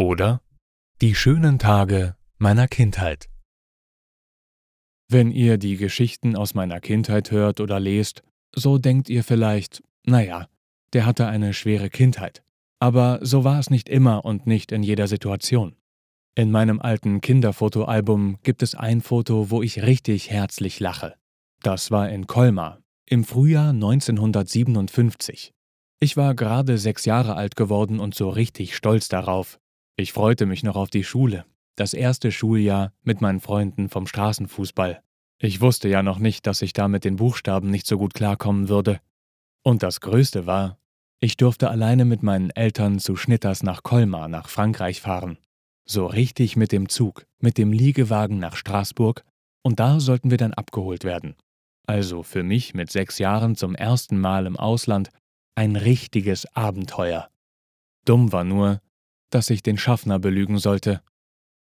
Oder Die schönen Tage meiner Kindheit. Wenn ihr die Geschichten aus meiner Kindheit hört oder lest, so denkt ihr vielleicht, naja, der hatte eine schwere Kindheit. Aber so war es nicht immer und nicht in jeder Situation. In meinem alten Kinderfotoalbum gibt es ein Foto, wo ich richtig herzlich lache. Das war in Colmar, im Frühjahr 1957. Ich war gerade sechs Jahre alt geworden und so richtig stolz darauf. Ich freute mich noch auf die Schule, das erste Schuljahr mit meinen Freunden vom Straßenfußball. Ich wusste ja noch nicht, dass ich da mit den Buchstaben nicht so gut klarkommen würde. Und das Größte war, ich durfte alleine mit meinen Eltern zu Schnitters nach Colmar nach Frankreich fahren. So richtig mit dem Zug, mit dem Liegewagen nach Straßburg, und da sollten wir dann abgeholt werden. Also für mich mit sechs Jahren zum ersten Mal im Ausland ein richtiges Abenteuer. Dumm war nur, dass ich den Schaffner belügen sollte.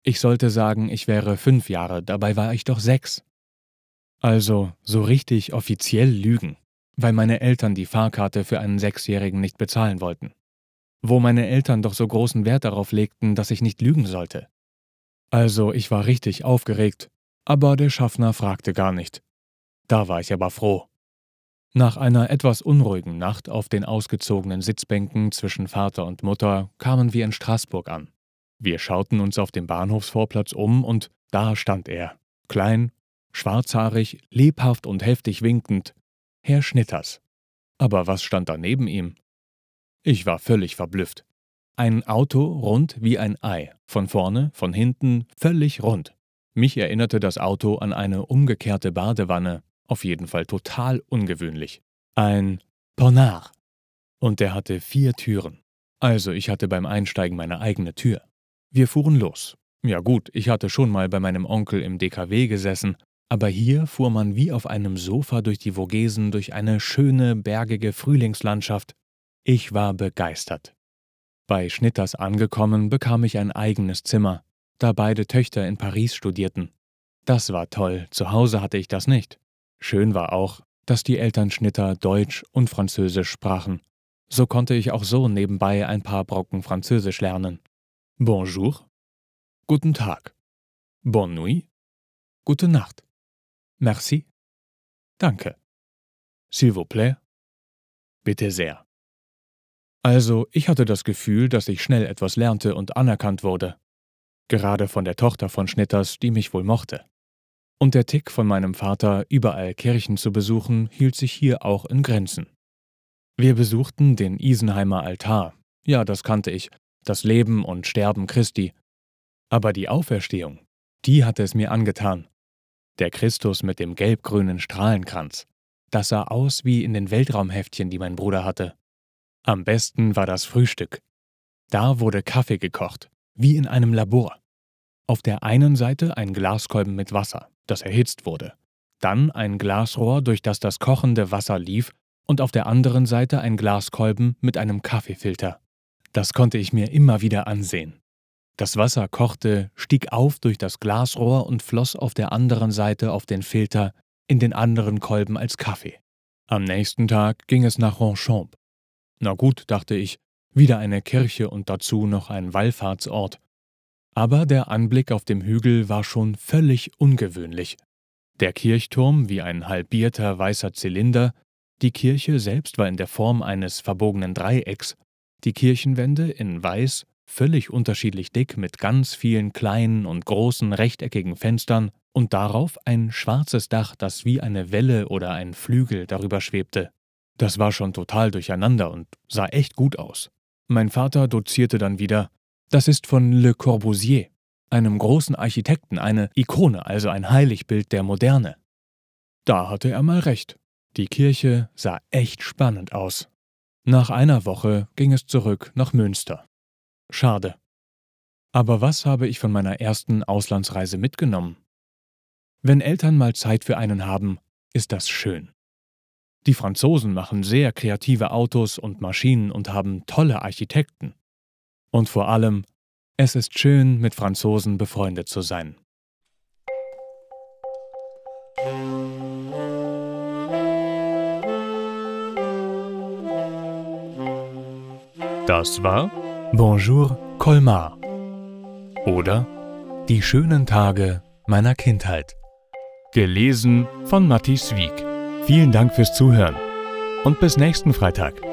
Ich sollte sagen, ich wäre fünf Jahre, dabei war ich doch sechs. Also so richtig offiziell lügen, weil meine Eltern die Fahrkarte für einen Sechsjährigen nicht bezahlen wollten. Wo meine Eltern doch so großen Wert darauf legten, dass ich nicht lügen sollte. Also ich war richtig aufgeregt, aber der Schaffner fragte gar nicht. Da war ich aber froh. Nach einer etwas unruhigen Nacht auf den ausgezogenen Sitzbänken zwischen Vater und Mutter kamen wir in Straßburg an. Wir schauten uns auf dem Bahnhofsvorplatz um und da stand er, klein, schwarzhaarig, lebhaft und heftig winkend, Herr Schnitters. Aber was stand da neben ihm? Ich war völlig verblüfft. Ein Auto rund wie ein Ei, von vorne, von hinten, völlig rund. Mich erinnerte das Auto an eine umgekehrte Badewanne, auf jeden Fall total ungewöhnlich. Ein Ponard. Und der hatte vier Türen. Also ich hatte beim Einsteigen meine eigene Tür. Wir fuhren los. Ja gut, ich hatte schon mal bei meinem Onkel im DKW gesessen, aber hier fuhr man wie auf einem Sofa durch die Vogesen durch eine schöne, bergige Frühlingslandschaft. Ich war begeistert. Bei Schnitters angekommen bekam ich ein eigenes Zimmer, da beide Töchter in Paris studierten. Das war toll, zu Hause hatte ich das nicht. Schön war auch, dass die Eltern Schnitter Deutsch und Französisch sprachen. So konnte ich auch so nebenbei ein paar Brocken Französisch lernen. Bonjour. Guten Tag. Bonne nuit. Gute Nacht. Merci. Danke. S'il vous plaît. Bitte sehr. Also, ich hatte das Gefühl, dass ich schnell etwas lernte und anerkannt wurde. Gerade von der Tochter von Schnitters, die mich wohl mochte. Und der Tick von meinem Vater, überall Kirchen zu besuchen, hielt sich hier auch in Grenzen. Wir besuchten den Isenheimer Altar. Ja, das kannte ich, das Leben und Sterben Christi. Aber die Auferstehung, die hatte es mir angetan. Der Christus mit dem gelbgrünen Strahlenkranz, das sah aus wie in den Weltraumheftchen, die mein Bruder hatte. Am besten war das Frühstück. Da wurde Kaffee gekocht, wie in einem Labor. Auf der einen Seite ein Glaskolben mit Wasser, das erhitzt wurde. Dann ein Glasrohr, durch das das kochende Wasser lief, und auf der anderen Seite ein Glaskolben mit einem Kaffeefilter. Das konnte ich mir immer wieder ansehen. Das Wasser kochte, stieg auf durch das Glasrohr und floss auf der anderen Seite auf den Filter in den anderen Kolben als Kaffee. Am nächsten Tag ging es nach Ronchamp. Na gut, dachte ich, wieder eine Kirche und dazu noch ein Wallfahrtsort. Aber der Anblick auf dem Hügel war schon völlig ungewöhnlich. Der Kirchturm wie ein halbierter weißer Zylinder, die Kirche selbst war in der Form eines verbogenen Dreiecks die Kirchenwände in weiß, völlig unterschiedlich dick mit ganz vielen kleinen und großen rechteckigen Fenstern und darauf ein schwarzes Dach, das wie eine Welle oder ein Flügel darüber schwebte. Das war schon total durcheinander und sah echt gut aus. Mein Vater dozierte dann wieder, das ist von Le Corbusier, einem großen Architekten, eine Ikone, also ein Heiligbild der Moderne. Da hatte er mal recht. Die Kirche sah echt spannend aus. Nach einer Woche ging es zurück nach Münster. Schade, Aber was habe ich von meiner ersten Auslandsreise mitgenommen? Wenn Eltern mal Zeit für einen haben, ist das schön. Die Franzosen machen sehr kreative Autos und Maschinen und haben tolle Architekten. Und vor allem, es ist schön, mit Franzosen befreundet zu sein. Das war Bonjour Colmar oder Die schönen Tage meiner Kindheit. Gelesen von Matti Swieg. Vielen Dank fürs Zuhören und bis nächsten Freitag.